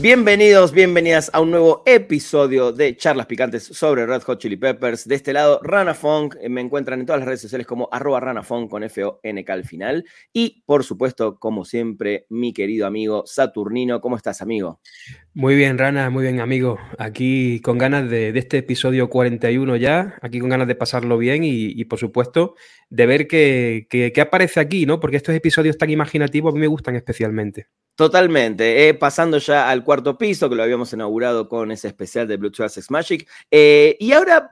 Bienvenidos, bienvenidas a un nuevo episodio de Charlas Picantes sobre Red Hot Chili Peppers. De este lado, Rana Funk. Eh, me encuentran en todas las redes sociales como arroba con F-O-N-K al final. Y, por supuesto, como siempre, mi querido amigo Saturnino. ¿Cómo estás, amigo? Muy bien, Rana, muy bien, amigo. Aquí con ganas de, este episodio 41 ya, aquí con ganas de pasarlo bien y, por supuesto, de ver qué, aparece aquí, ¿no? Porque estos episodios tan imaginativos a mí me gustan especialmente. Totalmente. Eh, pasando ya al cuarto piso, que lo habíamos inaugurado con ese especial de Blue Sex Magic. Eh, y ahora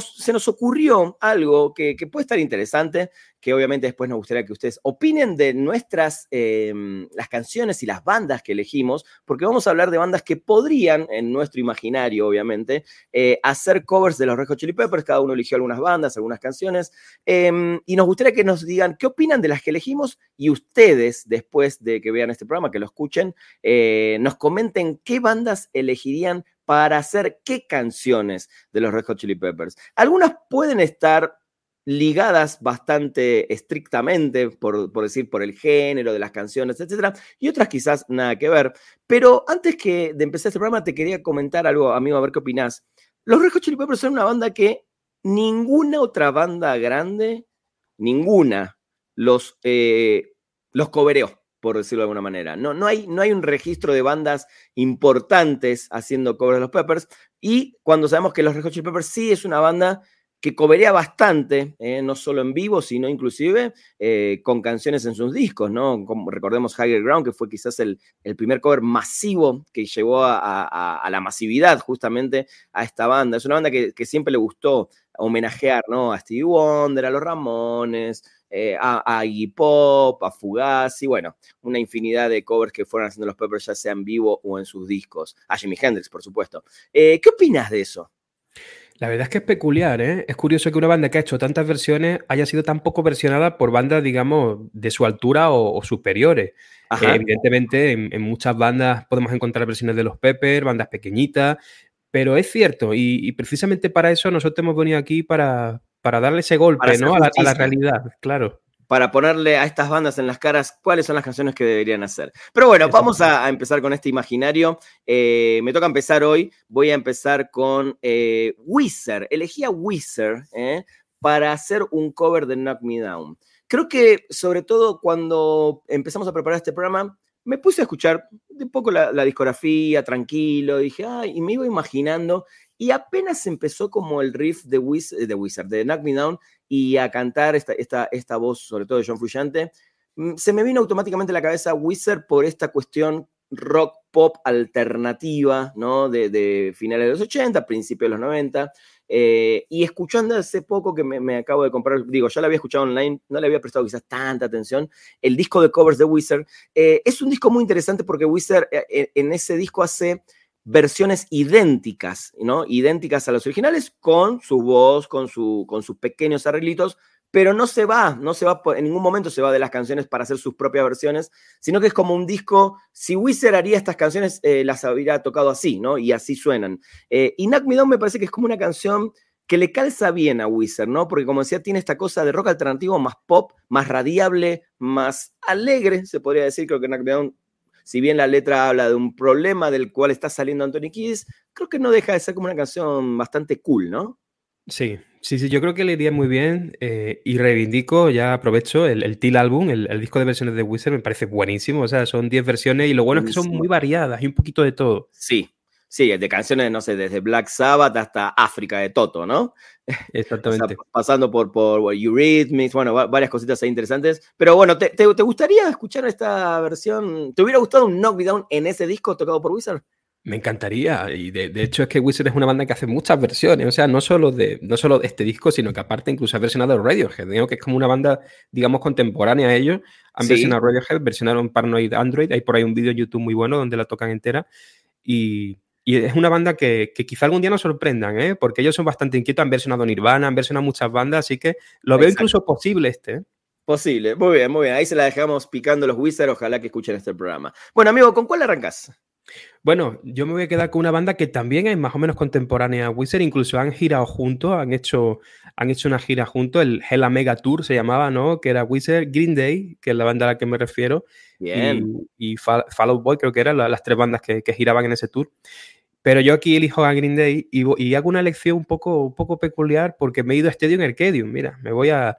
se nos ocurrió algo que, que, puede estar interesante, que obviamente después nos gustaría que ustedes opinen de nuestras, em, las canciones y las bandas que elegimos, porque vamos a hablar de bandas que podrían, en nuestro imaginario, obviamente, eh, hacer covers de los Red Hot Chili Peppers. Cada uno eligió algunas bandas, algunas canciones. Em, y nos gustaría que nos digan qué opinan de las que elegimos y ustedes, después de que vean este programa, que lo escuchen, eh, nos comenten qué bandas elegirían para hacer qué canciones de los Red Hot Chili Peppers. Algunas pueden estar ligadas bastante estrictamente, por, decir, por el género de las canciones, etcétera, y otras quizás nada que ver. Pero antes que de empezar este programa, te quería comentar algo, amigo, a ver qué opinás. Los Red Hot Chili Peppers son una banda que ninguna otra banda grande, ninguna, los, eh, los cobereó, por decirlo de alguna manera. No, no, hay, no hay un registro de bandas importantes haciendo covers de los Peppers, y cuando sabemos que los Red Hot Chili Peppers sí es una banda que coberea bastante, eh, no solo en vivo, sino inclusive eh, con canciones en sus discos, ¿no? Como recordemos Higher Ground, que fue quizás el, primer cover masivo que llevó a, la masividad justamente a esta banda. Es una banda que, siempre le gustó homenajear, ¿no? A Stevie Wonder, a los Ramones, eh, a, a Iggy Pop, a Fugazi, bueno, una infinidad de covers que fueron haciendo los Peppers, ya sea en vivo o en sus discos. A Jimi Hendrix, por supuesto. ¿Qué opinas de eso? La verdad es que es peculiar, ¿eh? Es curioso que una banda que ha hecho tantas versiones haya sido tan poco versionada por bandas, digamos, de su altura o, superiores. evidentemente, en, muchas bandas podemos encontrar versiones de los Pepper, bandas pequeñitas, pero es cierto, y, precisamente para eso nosotros hemos venido aquí para, para darle ese golpe, ¿no? a la realidad, claro para ponerle a estas bandas en las caras cuáles son las canciones que deberían hacer. Pero bueno, vamos a, empezar con este imaginario. Eh, me toca empezar hoy. Voy a empezar con eh, Wizard. Elegí a Wizard eh, para hacer un cover de Knock Me Down. Creo que sobre todo cuando empezamos a preparar este programa, me puse a escuchar un poco la, discografía, tranquilo, dije, ay, y me iba imaginando, y apenas empezó como el riff de, de Wizard, de Knock Me Down, y a cantar esta, esta, esta voz, sobre todo de John Frusciante, mm, se me vino automáticamente a la cabeza Wizard por esta cuestión rock pop alternativa, ¿no? De, finales de los 80, principios de los 90. Eh, y escuchando hace poco que me, acabo de comprar, digo, ya lo había escuchado online, no le había prestado quizás tanta atención, el disco de covers de Wizard. Eh, es un disco muy interesante porque Wizard eh, en ese disco hace versiones idénticas, ¿no? Idénticas a los originales, con su voz, con, su, con sus pequeños arreglitos, pero no se va, no se va, en ningún momento se va de las canciones para hacer sus propias versiones, sino que es como un disco, si Wizard haría estas canciones, eh, las habría tocado así, ¿no? Y así suenan. Eh, y Knock Me me parece que es como una canción que le calza bien a Wizard, ¿no? Porque como decía, tiene esta cosa de rock alternativo más pop, más radiable, más alegre, se podría decir, creo que Knock Me si bien la letra habla de un problema del cual está saliendo Anthony Kiddis, creo que no deja de ser como una canción bastante cool, ¿no? Sí, sí, sí, yo creo que le iría muy bien eh, y reivindico, ya aprovecho, el, el Teal Album, el, disco de versiones de Wizard me parece buenísimo, o sea, son 10 versiones y lo bueno es que son muy variadas y un poquito de todo. Sí, Sí, de canciones, no sé, desde Black Sabbath hasta África de Toto, ¿no? Exactamente. pasando por, por Eurythmics, bueno, varias cositas ahí interesantes. Pero bueno, ¿te, ¿te, gustaría escuchar esta versión? ¿Te hubiera gustado un Knockdown en ese disco tocado por Wizard? Me encantaría. Y de, hecho es que Wizard es una banda que hace muchas versiones. O sea, no solo de, no solo de este disco, sino que aparte incluso ha versionado Radiohead. Digo que es como una banda, digamos, contemporánea a ellos. Han versionado Radiohead, versionaron Paranoid Android. Hay por ahí un vídeo en YouTube muy bueno donde la tocan entera. Y, y es una banda que, quizá algún día nos sorprendan, ¿eh? porque ellos son bastante inquietos, han versionado Nirvana, han versionado muchas bandas, así que lo veo incluso posible este. ¿eh? Posible, muy bien, muy bien. Ahí se la dejamos picando los Wizards, ojalá que escuchen este programa. Bueno, amigo, ¿con cuál arrancas? Bueno, yo me voy a quedar con una banda que también es más o menos contemporánea a Wizard, incluso han girado juntos, han hecho, han hecho una gira juntos, el Hella Mega Tour se llamaba, ¿no? Que era Wizard, Green Day, que es la banda a la que me refiero, Bien. y, Fall Boy, creo que eran las, tres bandas que, giraban en ese tour. Pero yo aquí elijo a Green Day y, hago una elección un poco, un poco peculiar porque me he ido a Stadium Arcadium. Mira, me voy a,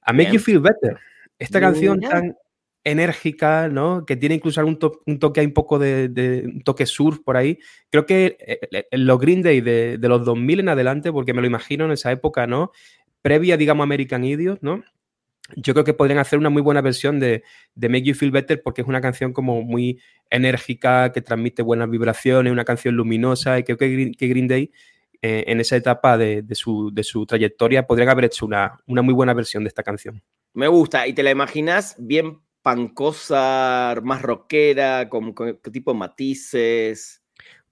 a Make You Feel Better. Esta canción tan, enérgica, ¿no? Que tiene incluso algún un toque, un poco de, un toque surf por ahí. Creo que eh, eh, los Green Day de, los 2000 en adelante, porque me lo imagino en esa época, ¿no? Previa, digamos, American Idiot, ¿no? Yo creo que podrían hacer una muy buena versión de, Make You Feel Better porque es una canción como muy enérgica, que transmite buenas vibraciones, una canción luminosa y creo que, Green Day eh, en esa etapa de, su, trayectoria podrían haber hecho una muy buena versión de esta canción. Me gusta, y te la imaginas bien pancosa, más rockera, con, qué tipo de matices.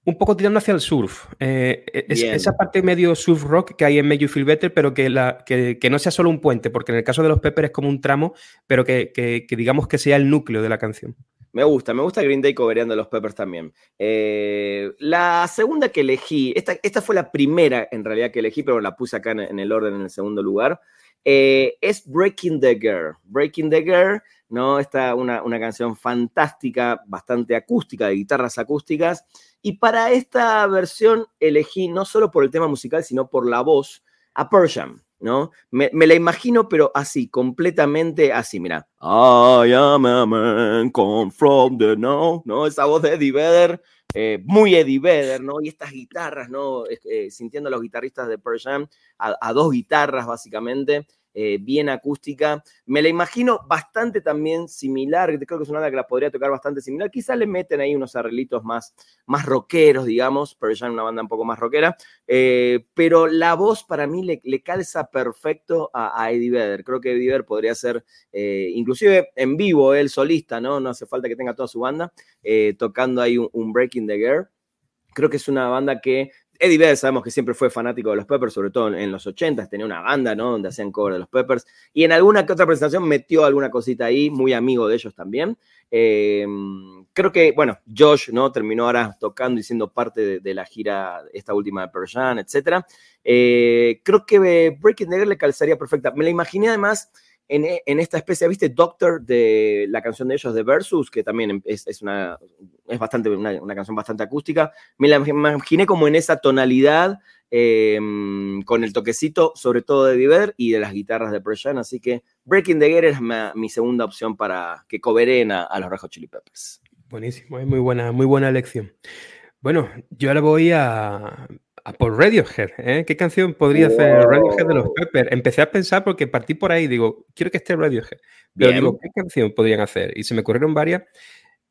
Un poco tirando hacia el surf. Eh, e, esa parte medio surf rock que hay en Make You Feel Better, pero que, la, que, no sea solo un puente, porque en el caso de los Peppers es como un tramo, pero que, digamos que sea el núcleo de la canción. Me gusta, me gusta Green Day cobereando los Peppers también. Eh, la segunda que elegí, esta, esta, fue la primera en realidad que elegí, pero la puse acá en, el orden en el segundo lugar, eh, es Breaking the Girl. Breaking the Girl ¿no? Esta una, una canción fantástica, bastante acústica, de guitarras acústicas. Y para esta versión elegí, no solo por el tema musical, sino por la voz, a Persian, ¿no? Me, la imagino, pero así, completamente así, mira. I am a man come from the now, ¿no? Esa voz de Eddie eh, muy Eddie Vedder, ¿no? Y estas guitarras, ¿no? Eh, sintiendo a los guitarristas de Persian, a dos guitarras, básicamente. Eh, bien acústica. Me la imagino bastante también similar, creo que es una banda que la podría tocar bastante similar. Quizá le meten ahí unos arreglitos más, más rockeros, digamos, pero ya en una banda un poco más rockera. Eh, pero la voz para mí le, calza perfecto a, Eddie Vedder. Creo que Eddie Vedder podría ser, eh, inclusive en vivo, él solista, ¿no? No hace falta que tenga toda su banda, tocando ahí un, un Breaking the Girl. Creo que es una banda que Eddie Vedder sabemos que siempre fue fanático de los Peppers, sobre todo en los 80s, tenía una banda, ¿no? Donde hacían cover de los Peppers. Y en alguna que otra presentación metió alguna cosita ahí, muy amigo de ellos también. Eh, creo que, bueno, Josh, ¿no? Terminó ahora tocando y siendo parte de, la gira, esta última de Persian, etc. Eh, creo que Breaking the le calzaría perfecta. Me la imaginé además en, esta especie, ¿viste? Doctor de la canción de ellos de Versus, que también es, una, es bastante, una, canción bastante acústica. Me la imaginé como en esa tonalidad, em, con el toquecito, sobre todo de Diver y de las guitarras de Preshan. Así que Breaking the Gear es mi segunda opción para que coberen a, los Red Chili Peppers. Buenísimo, es muy buena, muy buena elección. Bueno, yo ahora voy a, por Radiohead, ¿eh? ¿Qué canción podría hacer Radiohead de los Peppers? Empecé a pensar porque partí por ahí, digo, quiero que esté Radiohead. Pero digo, ¿qué canción podrían hacer? Y se me ocurrieron varias,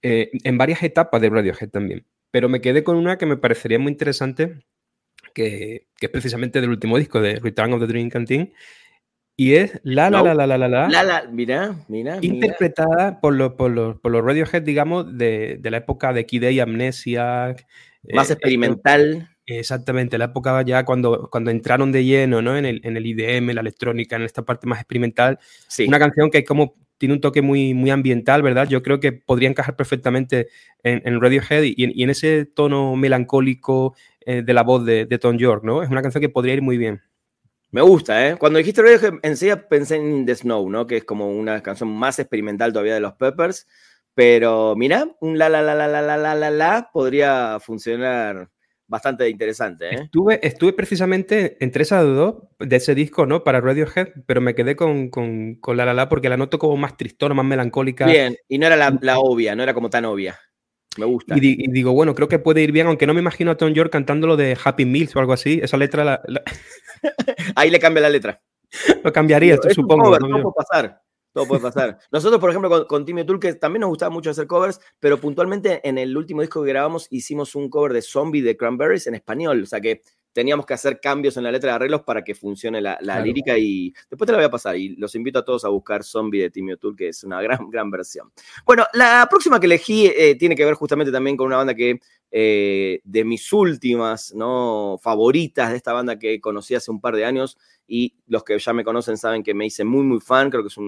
eh, en varias etapas de Radiohead también. Pero me quedé con una que me parecería muy interesante, que, es precisamente del último disco de Return of the Dream Canteen. Y es La La La La La La La. La La, mira, mira. Interpretada Por, los, por, los, por los Radiohead, digamos, de, de la época de Kid Amnesia. Más eh, experimental. Exactamente, la época ya cuando, cuando entraron de lleno ¿no? en, el, en el IDM, la electrónica, en esta parte más experimental. Sí. Una canción que como tiene un toque muy, muy ambiental, ¿verdad? Yo creo que podría encajar perfectamente en, en Radiohead y, y, en ese tono melancólico eh, de la voz de, de, Tom York, ¿no? Es una canción que podría ir muy bien. Me gusta, ¿eh? Cuando dijiste Radiohead, enseguida pensé en The Snow, ¿no? Que es como una canción más experimental todavía de los Peppers. Pero mira, un la la la la la la la la la podría funcionar bastante interesante. ¿eh? Estuve, estuve precisamente entre esas dos de ese disco, ¿no? Para Radiohead, pero me quedé con, con, con La La La porque la noto como más tristona, más melancólica. Bien, y no era la, la obvia, no era como tan obvia. Me gusta. Y, digo, bueno, creo que puede ir bien, aunque no me imagino a Tom York cantando lo de Happy Meals o algo así. Esa letra la, Ahí le cambia la letra. Lo cambiaría, supongo. ¿no? puede pasar. Todo puede pasar. Nosotros, por ejemplo, con, con Timmy Tool, que también nos gustaba mucho hacer covers, pero puntualmente en el último disco que grabamos hicimos un cover de Zombie de Cranberries en español. O sea que teníamos que hacer cambios en la letra de arreglos para que funcione la, lírica y después te la voy a pasar y los invito a todos a buscar Zombie de Timmy O'Toole, que es una gran, gran versión. Bueno, la próxima que elegí eh, tiene que ver justamente también con una banda que eh, de mis últimas ¿no? favoritas de esta banda que conocí hace un par de años y los que ya me conocen saben que me hice muy, muy fan, creo que es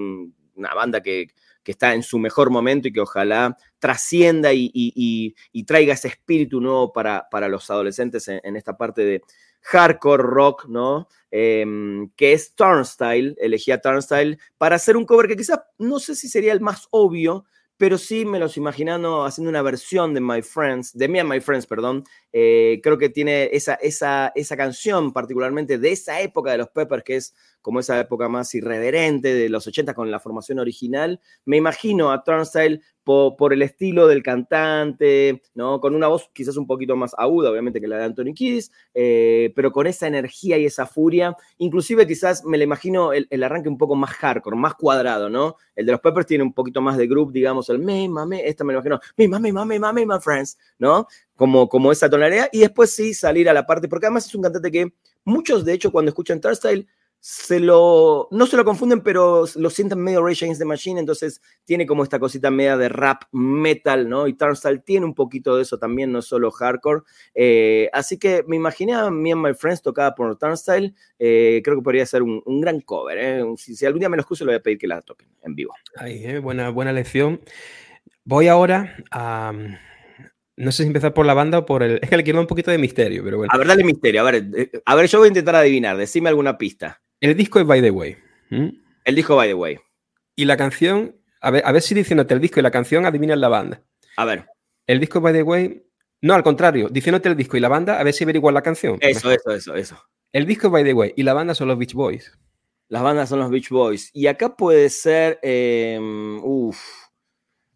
una banda que que está en su mejor momento y que ojalá trascienda y, traiga ese espíritu nuevo para, para los adolescentes en, esta parte de hardcore rock, ¿no? Em, que es Turnstile, elegí a Turnstile para hacer un cover que quizás no sé si sería el más obvio, pero sí me los imaginando haciendo una versión de My Friends, de Me and My Friends, perdón. Eh, creo que tiene esa, esa, esa canción particularmente de esa época de los Peppers, que es como esa época más irreverente de los 80 con la formación original. Me imagino a Turnstile por, el estilo del cantante, ¿no? Con una voz quizás un poquito más aguda, obviamente, que la de Anthony Kiddis, eh, pero con esa energía y esa furia. Inclusive quizás me le imagino el, arranque un poco más hardcore, más cuadrado, ¿no? El de los Peppers tiene un poquito más de group, digamos, el me, mame, esta me lo imagino, me, mame, mame, mame, my friends, ¿no? Como, como esa tonalidad. Y después sí salir a la parte, porque además es un cantante que muchos, de hecho, cuando escuchan Turnstile, se lo, no se lo confunden, pero lo sienten medio Rage Against the Machine, entonces tiene como esta cosita media de rap metal, ¿no? Y Turnstile tiene un poquito de eso también, no solo hardcore. Eh, así que me imaginé a Me and My Friends tocada por Turnstile, eh, creo que podría ser un, gran cover, ¿eh? Si, algún día me lo excuso, le voy a pedir que la toquen en vivo. Ahí, buena, buena lección. Voy ahora a... No sé si empezar por la banda o por el. Es que le quiero un poquito de misterio, pero bueno. A ver, dale misterio. A ver, a ver, yo voy a intentar adivinar. Decime alguna pista. El disco es By the Way. El disco By the Way. Y la canción, a ver, a ver si diciéndote el disco y la canción adivinas la banda. A ver. El disco By the Way. No, al contrario, diciéndote el disco y la banda, a ver si averiguas la canción. Eso, eso, eso, eso. El disco By the Way y la banda son los Beach Boys. Las bandas son los Beach Boys. Y acá puede ser. Eh,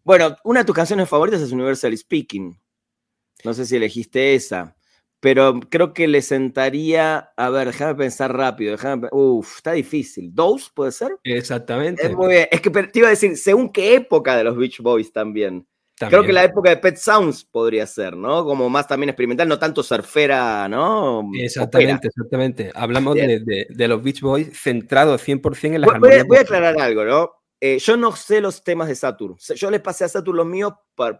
bueno, una de tus canciones favoritas es Universal Speaking. No sé si elegiste esa pero creo que le sentaría, a ver, déjame pensar rápido, déjame, uf, está difícil. ¿Dos puede ser? Exactamente. Es, muy bien. es que te iba a decir, según qué época de los Beach Boys también. Creo que la época de Pet Sounds podría ser, ¿no? Como más también experimental, no tanto surfera, ¿no? Exactamente, exactamente. Hablamos de, de, los Beach Boys centrados 100% en las voy, voy a aclarar algo, ¿no? Eh, yo no sé los temas de Saturn. Yo les pasé a Saturn los míos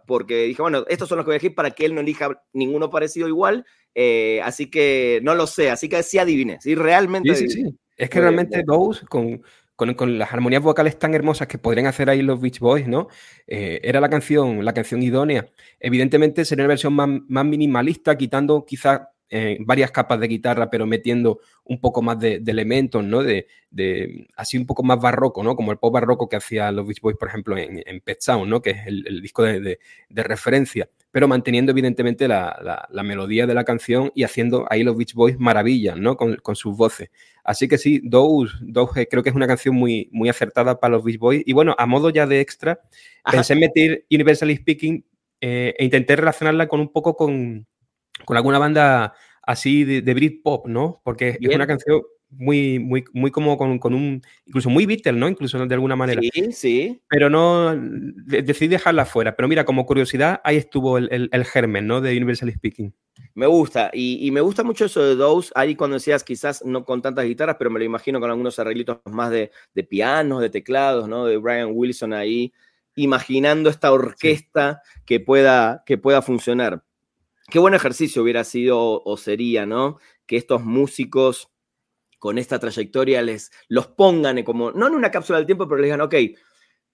porque dije, bueno, estos son los que voy a elegir para que él no elija ninguno parecido igual. Eh, así que no lo sé, así que sí adivine, sí, realmente. Sí, sí, sí. Es que realmente Ghost, con, con, con, las armonías vocales tan hermosas que podrían hacer ahí los Beach Boys, ¿no? Eh, era la canción, la canción idónea. Evidentemente sería una versión más, más minimalista, quitando quizás eh, varias capas de guitarra, pero metiendo un poco más de, elementos, ¿no? De, así un poco más barroco, ¿no? Como el pop barroco que hacía los Beach Boys, por ejemplo, en, en Pet Sound, ¿no? Que es el, disco de, referencia, pero manteniendo evidentemente la, melodía de la canción y haciendo ahí los Beach Boys maravillas, ¿no? Con, sus voces. Así que sí, creo que es una canción muy, muy acertada para los Beach Boys. Y bueno, a modo ya de extra, pensé en meter Universally Speaking eh, e intenté relacionarla con un poco con con alguna banda así de, de Britpop, ¿no? Porque es una canción muy, muy, muy como con, un, incluso muy Beatle, ¿no? Incluso de alguna manera. Sí, sí. Pero no, decidí dejarla fuera. Pero mira, como curiosidad, ahí estuvo el, el, germen, ¿no? De Universal Speaking. Me gusta, y, y, me gusta mucho eso de Dose, ahí cuando decías quizás no con tantas guitarras, pero me lo imagino con algunos arreglitos más de, de pianos, de teclados, ¿no? De Brian Wilson ahí, imaginando esta orquesta que, pueda, que pueda funcionar. Qué buen ejercicio hubiera sido o sería, ¿no? Que estos músicos con esta trayectoria les los pongan como, no en una cápsula del tiempo, pero les digan, ok,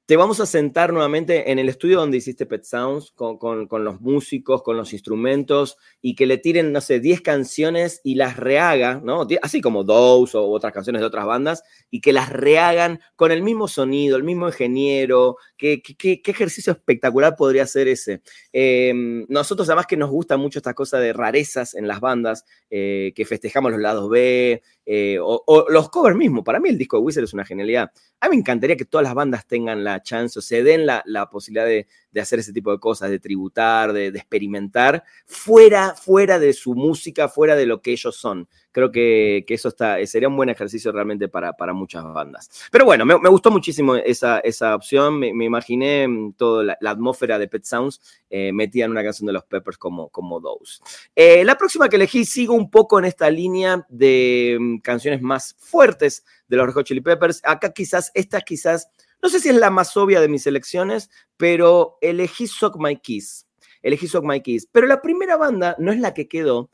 te vamos a sentar nuevamente en el estudio donde hiciste Pet Sounds, con, los músicos, con los instrumentos, y que le tiren, no sé, 10 canciones y las rehaga, ¿no? Así como Dose o otras canciones de otras bandas, y que las rehagan con el mismo sonido, el mismo ingeniero. ¿Qué, qué, ejercicio espectacular podría ser ese? Em, nosotros, además, que nos gusta mucho esta cosa de rarezas en las bandas, eh, que festejamos los lados B, eh, o, los covers mismos. Para mí, el disco de Wizard es una genialidad. A mí me encantaría que todas las bandas tengan la chance o se den la, posibilidad de, hacer ese tipo de cosas, de tributar, de, experimentar, fuera, fuera de su música, fuera de lo que ellos son. Creo que, eso está, sería un buen ejercicio realmente para, para muchas bandas. Pero bueno, me, gustó muchísimo esa, esa opción. Me, imaginé mm, toda la, atmósfera de Pet Sounds eh, metida en una canción de los Peppers como, como Those. Eh, la próxima que elegí, sigo un poco en esta línea de mm, canciones más fuertes de los Red Chili Peppers. Acá quizás, esta quizás, no sé si es la más obvia de mis elecciones, pero elegí Sock My Kiss. Elegí Sock My Kiss. Pero la primera banda no es la que quedó,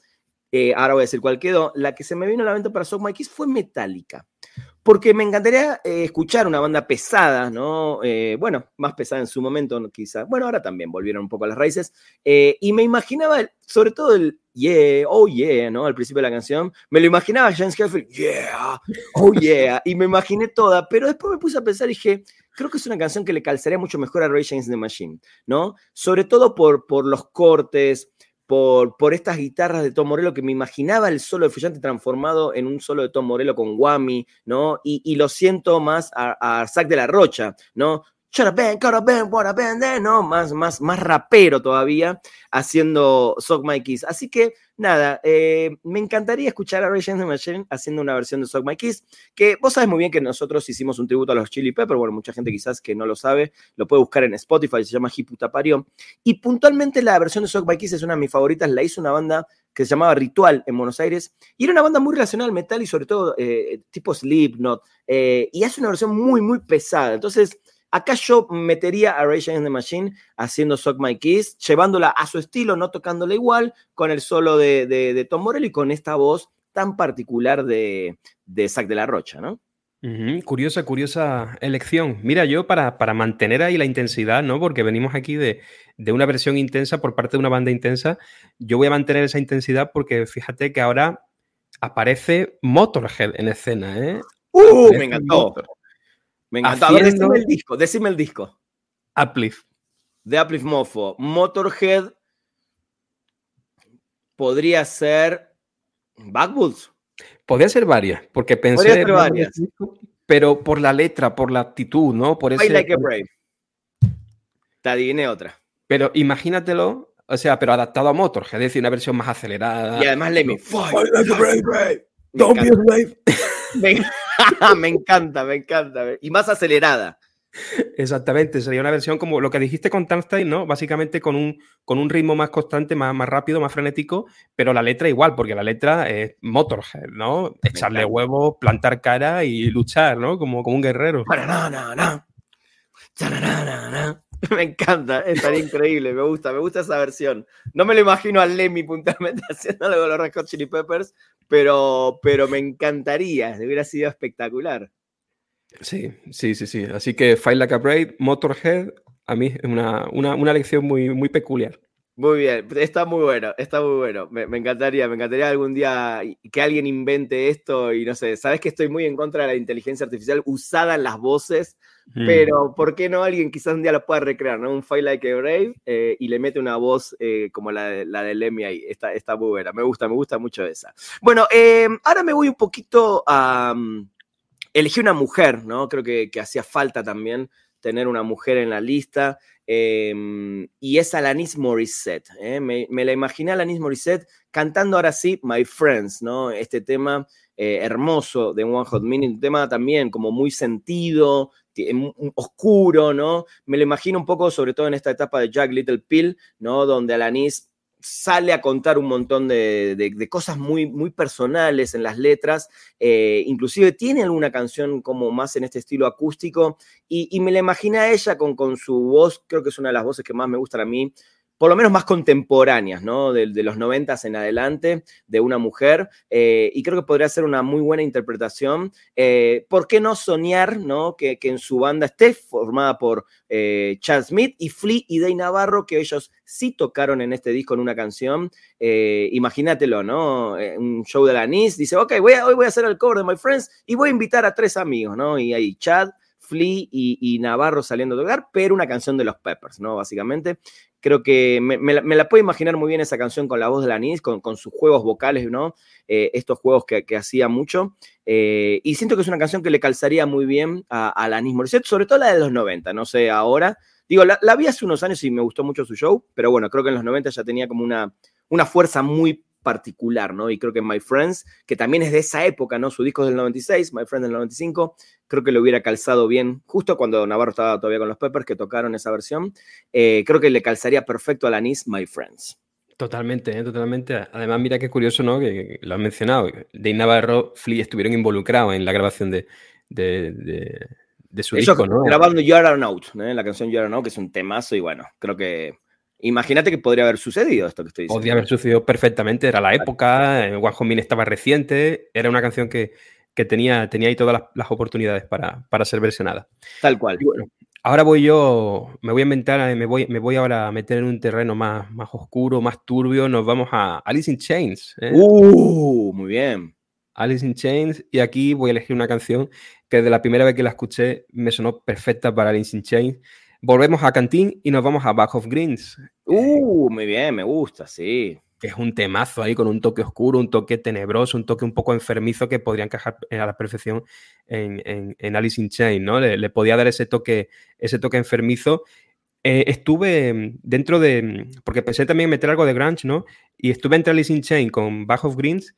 eh, ahora voy a decir cuál quedó, la que se me vino a la mente para Sock My Kiss fue Metallica. porque me encantaría eh, escuchar una banda pesada, ¿no? Eh, bueno, más pesada en su momento, quizás. Bueno, ahora también volvieron un poco a las raíces. Eh, y me imaginaba, sobre todo el yeah, oh yeah, ¿no? Al principio de la canción, me lo imaginaba James Hetfield, yeah, oh yeah, y me imaginé toda, pero después me puse a pensar y dije, creo que es una canción que le calzaría mucho mejor a Ray James the Machine, ¿no? Sobre todo por, por los cortes, por, estas guitarras de Tom Morello que me imaginaba el solo de Fullante transformado en un solo de Tom Morello con Whammy, ¿no? Y, lo siento más a, a de la Rocha, ¿no? ¿No? Más, más, más rapero todavía, haciendo Sock My Kiss. Así que, nada, eh, me encantaría escuchar a Ray James Machine haciendo una versión de Sock My Kiss, que vos sabes muy bien que nosotros hicimos un tributo a los Chili Peppers, bueno, mucha gente quizás que no lo sabe, lo puede buscar en Spotify, se llama Hiputa Parió, y puntualmente la versión de Sock My Kiss es una de mis favoritas, la hizo una banda que se llamaba Ritual en Buenos Aires, y era una banda muy relacionada al metal y sobre todo eh, tipo Slipknot, eh, y hace una versión muy, muy pesada, entonces Acá yo metería a Rage Against the Machine haciendo Sock My Kiss, llevándola a su estilo, no tocándola igual, con el solo de, Tom Morello y con esta voz tan particular de, de Zack de la Rocha, ¿no? Curiosa, curiosa elección. Mira, yo para, para, mantener ahí la intensidad, ¿no? Porque venimos aquí de, una versión intensa por parte de una banda intensa, yo voy a mantener esa intensidad porque fíjate que ahora aparece Motorhead en escena, ¿eh? ¡Uh! me encantó. Me encanta. decime el disco, decime el disco. Uplift. De Uplift Mofo. Motorhead podría ser Backwoods. Podría ser varias, porque pensé. Podría ser varias. pero por la letra, por la actitud, ¿no? Por ese, I like a brave. Te adiviné otra. Pero imagínatelo, o sea, pero adaptado a Motorhead, es decir, una versión más acelerada. Y además, me fight like a brave, brave. Don't be a brave. me encanta, me encanta. Y más acelerada. Exactamente, sería una versión como lo que dijiste con Turnstile, ¿no? Básicamente con un, con un ritmo más constante, más, más rápido, más frenético, pero la letra igual, porque la letra es Motorhead, ¿no? Echarle huevos, plantar cara y luchar, ¿no? Como, como un guerrero. Me encanta, estaría increíble, me gusta, me gusta esa versión. No me lo imagino a Lemmy puntualmente haciéndolo con los Red Hot Chili Peppers, pero, pero me encantaría, hubiera sido espectacular. Sí, sí, sí, sí. Así que Fight Like a Brave, Motorhead, a mí es una, una, una lección muy, muy peculiar. Muy bien, está muy bueno, está muy bueno. Me, encantaría, me encantaría algún día que alguien invente esto y no sé, sabes que estoy muy en contra de la inteligencia artificial usada en las voces, mm. pero ¿por qué no alguien quizás un día lo pueda recrear, ¿no? Un file like a Brave eh, y le mete una voz eh, como la de, la de Lemmy ahí. Está, está muy buena, me gusta, me gusta mucho esa. Bueno, eh, ahora me voy un poquito a... Um, elegí una mujer, ¿no? Creo que, que hacía falta también tener una mujer en la lista. Em, y es Alanis Morissette. ¿eh? Me, la imaginé a Alanis Morissette cantando ahora sí My Friends, ¿no? Este tema eh, hermoso de One Hot Minute, un tema también como muy sentido, oscuro, ¿no? Me lo imagino un poco, sobre todo en esta etapa de Jack Little Pill, ¿no? Donde Alanis sale a contar un montón de, cosas muy, muy personales en las letras, eh, inclusive tiene alguna canción como más en este estilo acústico, y, me la imaginé a ella con, con su voz, creo que es una de las voces que más me gustan a mí, por lo menos más contemporáneas, ¿no? De, los noventas en adelante, de una mujer, eh, y creo que podría ser una muy buena interpretación. Eh, ¿Por qué no soñar, ¿no? Que, en su banda esté formada por eh, Chad Smith y Flea y Day Navarro, que ellos sí tocaron en este disco en una canción. imagínatelo, ¿no? Un show de la NIS, dice, ok, voy hoy voy a hacer el cover de My Friends y voy a invitar a tres amigos, ¿no? Y ahí Chad, Flea y, Navarro saliendo a tocar, pero una canción de los Peppers, ¿no? Básicamente. Creo que me, la, puedo imaginar muy bien esa canción con la voz de Lanis, con, con sus juegos vocales, ¿no? Eh, estos juegos que, hacía mucho. Eh, y siento que es una canción que le calzaría muy bien a, a Lanis Morissette, sobre todo la de los 90, no sé, ahora. Digo, la, vi hace unos años y me gustó mucho su show, pero bueno, creo que en los 90 ya tenía como una, una fuerza muy particular, ¿no? Y creo que My Friends, que también es de esa época, ¿no? Su disco es del 96, My Friends del 95, creo que le hubiera calzado bien, justo cuando Navarro estaba todavía con los Peppers, que tocaron esa versión, eh, creo que le calzaría perfecto a la Nice My Friends. Totalmente, ¿eh? totalmente. Además, mira qué curioso, ¿no? Que, lo has mencionado. Dave Navarro, Flea estuvieron involucrados en la grabación de, de, su disco, ¿no? Grabando You Are Out, ¿eh? la canción You Are Out, que es un temazo y bueno, creo que Imagínate que podría haber sucedido esto que estoy diciendo. Podría haber sucedido perfectamente, era la época, One Home estaba reciente, era una canción que, que tenía, tenía ahí todas las, oportunidades para, para, ser versionada. Tal cual. bueno, ahora voy yo, me voy a inventar, eh, me voy, me voy ahora a meter en un terreno más, más oscuro, más turbio. Nos vamos a Alice in Chains. ¿eh? ¡Uh! Muy bien. Alice in Chains. Y aquí voy a elegir una canción que desde la primera vez que la escuché me sonó perfecta para Alice in Chains. Volvemos a Cantín y nos vamos a Back of Greens. ¡Uh! Muy bien, me gusta, sí que es un temazo ahí con un toque oscuro, un toque tenebroso, un toque un poco enfermizo que podría encajar a la perfección en, Alice in Chains, ¿no? Le, podía dar ese toque, ese toque enfermizo. Eh, estuve dentro de, porque pensé también meter algo de grunge, ¿no? Y estuve entre Alice in Chains con Back of Greens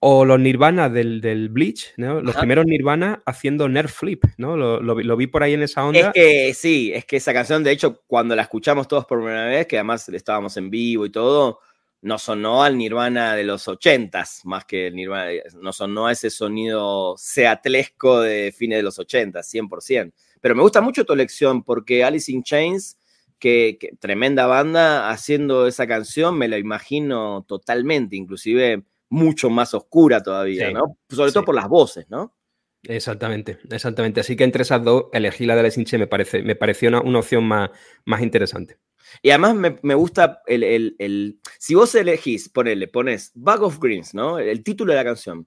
o los Nirvana del, del Bleach, ¿no? Los primeros Nirvana haciendo Nerf Flip, ¿no? Lo, lo, vi por ahí en esa onda. Es que sí, es que esa canción, de hecho, cuando la escuchamos todos por primera vez, que además estábamos en vivo y todo, no sonó al Nirvana de los ochentas, más que el Nirvana, no sonó a ese sonido seatlesco de fines de los ochentas, 100%. Pero me gusta mucho tu elección porque Alice in Chains, que, tremenda banda, haciendo esa canción, me la imagino totalmente, inclusive mucho más oscura todavía, ¿no? Sobre todo por las voces, ¿no? Exactamente, exactamente. Así que entre esas dos elegí la de Chains, me, parece, me pareció una, una opción más, más interesante. Y además me, gusta el, Si vos elegís, ponele, pones Bag of Greens, ¿no? El, título de la canción.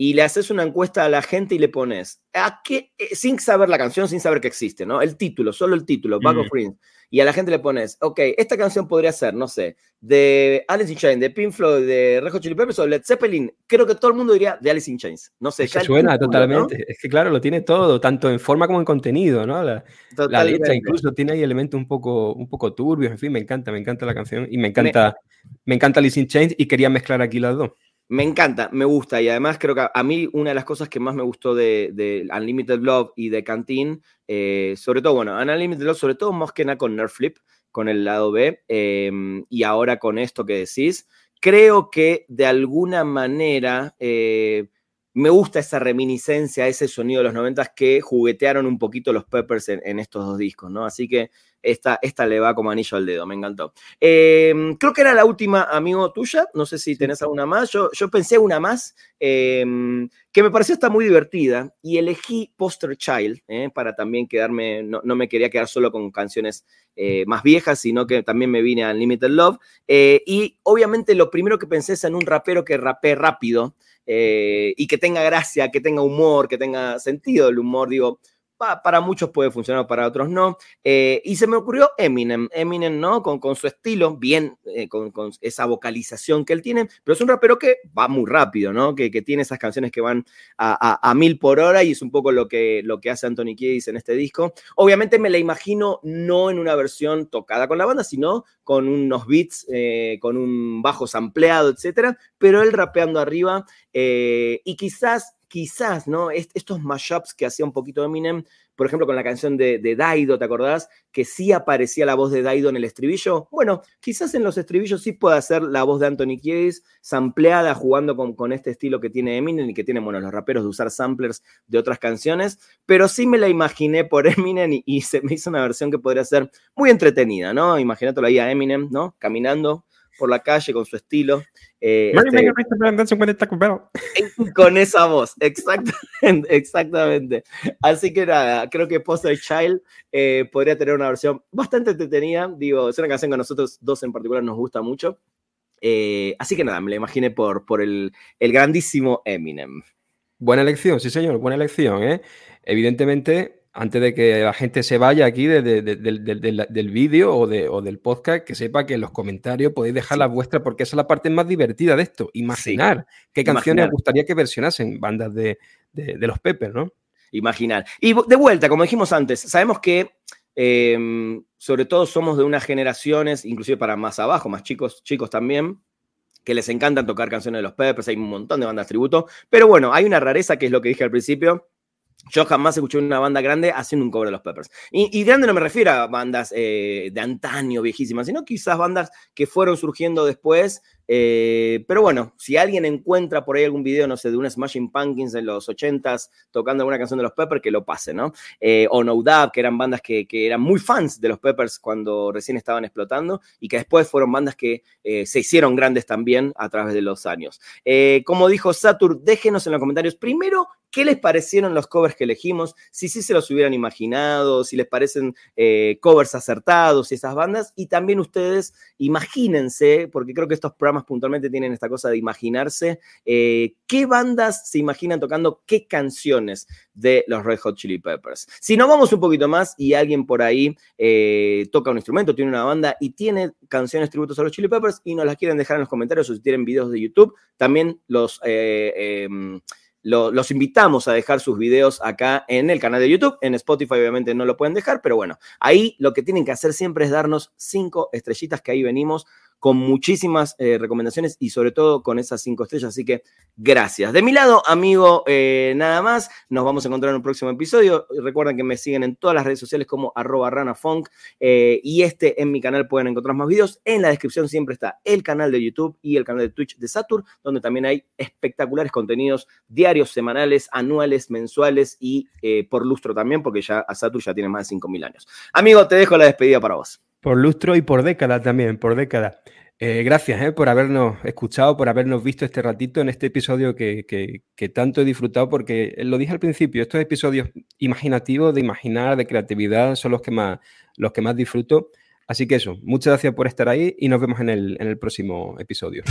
Y le haces una encuesta a la gente y le pones, ¿a qué? Eh, sin saber la canción, sin saber que existe, ¿no? El título, solo el título, Bag of mm. Greens y a la gente le pones, ok, esta canción podría ser, no sé, de Alice in Chains, de Pink Floyd, de Red Hot Chili Peppers o Led Zeppelin, creo que todo el mundo diría de Alice in Chains. No sé, ya suena totalmente. Es que claro, lo tiene todo, tanto en forma como en contenido, ¿no? La, la letra incluso tiene ahí elementos un poco, un poco turbios, en fin, me encanta, me encanta la canción y me encanta, me, encanta Alice in Chains y quería mezclar aquí las dos. Me encanta, me gusta y además creo que a mí una de las cosas que más me gustó de, Unlimited Love y de Canteen, eh, sobre todo, bueno, Unlimited Love, sobre todo más que nada con Nerf Flip, con el lado B, em, y ahora con esto que decís, creo que de alguna manera eh, me gusta esa reminiscencia, ese sonido de los noventas que juguetearon un poquito los Peppers en estos dos discos, ¿no? Así que esta, esta le va como anillo al dedo, me encantó. Em, creo que era la última, amigo tuya. No sé si tenés alguna más. Yo, yo pensé una más em, que me pareció está muy divertida y elegí Poster Child eh, para también quedarme. No, me quería quedar solo con canciones eh, más viejas, sino que también me vine a Unlimited Love. Eh, y obviamente lo primero que pensé es en un rapero que rapee rápido y que tenga gracia, que tenga humor, que tenga sentido el humor. Digo para muchos puede funcionar, para otros no. Eh, y se me ocurrió Eminem, Eminem, ¿no? Con, con su estilo, bien, eh, con, esa vocalización que él tiene, pero es un rapero que va muy rápido, ¿no? Que, tiene esas canciones que van a, mil por hora y es un poco lo que, lo que hace Anthony Kiedis en este disco. Obviamente me la imagino no en una versión tocada con la banda, sino con unos beats, eh, con un bajo sampleado, etcétera, pero él rapeando arriba y quizás quizás, ¿no? estos mashups que hacía un poquito Eminem, por ejemplo, con la canción de, Daido, ¿te acordás? Que sí aparecía la voz de Daido en el estribillo. Bueno, quizás en los estribillos sí pueda ser la voz de Anthony Kiedis, sampleada, jugando con, este estilo que tiene Eminem y que tienen, bueno, los raperos de usar samplers de otras canciones, pero sí me la imaginé por Eminem y, y se me hizo una versión que podría ser muy entretenida, ¿no? Imagínatelo ahí a Eminem, ¿no? Caminando por la calle con su estilo. Eh, este, con esa voz, exactamente, exactamente. Así que nada, creo que Poster Child eh, podría tener una versión bastante entretenida. Digo, es una canción que a nosotros dos en particular nos gusta mucho. Eh, así que nada, me la imaginé por, por el, el grandísimo Eminem. Buena elección, sí señor, buena elección. ¿eh? Evidentemente, antes de que la gente se vaya aquí del vídeo o, del podcast, que sepa que en los comentarios podéis dejar las vuestras, porque esa es la parte más divertida de esto. Imaginar qué canciones os gustaría que versionasen bandas de, los Peppers, ¿no? Imaginar. Y de vuelta, como dijimos antes, sabemos que em, sobre todo somos de unas generaciones, inclusive para más abajo, más chicos, chicos también, que les encantan tocar canciones de los Peppers, hay un montón de bandas tributo, pero bueno, hay una rareza que es lo que dije al principio, yo jamás escuché una banda grande haciendo un cover de los Peppers. Y, grande no me refiero a bandas eh, de antaño, viejísimas, sino quizás bandas que fueron surgiendo después Eh, pero bueno, si alguien encuentra por ahí algún video, no sé, de un Smashing Pumpkins en los 80s tocando alguna canción de los Peppers, que lo pase, ¿no? Eh, o No Doubt, que eran bandas que, eran muy fans de los Peppers cuando recién estaban explotando y que después fueron bandas que eh, se hicieron grandes también a través de los años. como dijo Satur, déjenos en los comentarios primero ¿Qué les parecieron los covers que elegimos? Si sí se los hubieran imaginado, si les parecen covers acertados y esas bandas. Y también ustedes imagínense, porque creo que estos programas puntualmente tienen esta cosa de imaginarse, eh, qué bandas se imaginan tocando qué canciones de los Red Hot Chili Peppers. Si nos vamos un poquito más y alguien por ahí eh, toca un instrumento, tiene una banda y tiene canciones tributos a los Chili Peppers y nos las quieren dejar en los comentarios o si tienen videos de YouTube, también los... Em, los invitamos a dejar sus videos acá en el canal de YouTube. En Spotify obviamente no lo pueden dejar, pero bueno, ahí lo que tienen que hacer siempre es darnos cinco estrellitas que ahí venimos con muchísimas eh, recomendaciones y sobre todo con esas cinco estrellas. Así que gracias. De mi lado, amigo, eh, nada más. Nos vamos a encontrar en un próximo episodio. Recuerden que me siguen en todas las redes sociales como arroba ranafunk eh, y este en mi canal pueden encontrar más videos. En la descripción siempre está el canal de YouTube y el canal de Twitch de Satur, donde también hay espectaculares contenidos diarios, semanales, anuales, mensuales y por lustro también, porque ya a Satur ya tiene más de 5.000 años. Amigo, te dejo la despedida para vos. Por lustro y por década también, por década. Eh, gracias eh, por habernos escuchado, por habernos visto este ratito en este episodio que, que, tanto he disfrutado, porque lo dije al principio, estos episodios imaginativos, de imaginar, de creatividad, son los que más, los que más disfruto. Así que eso, muchas gracias por estar ahí y nos vemos en el, en el próximo episodio.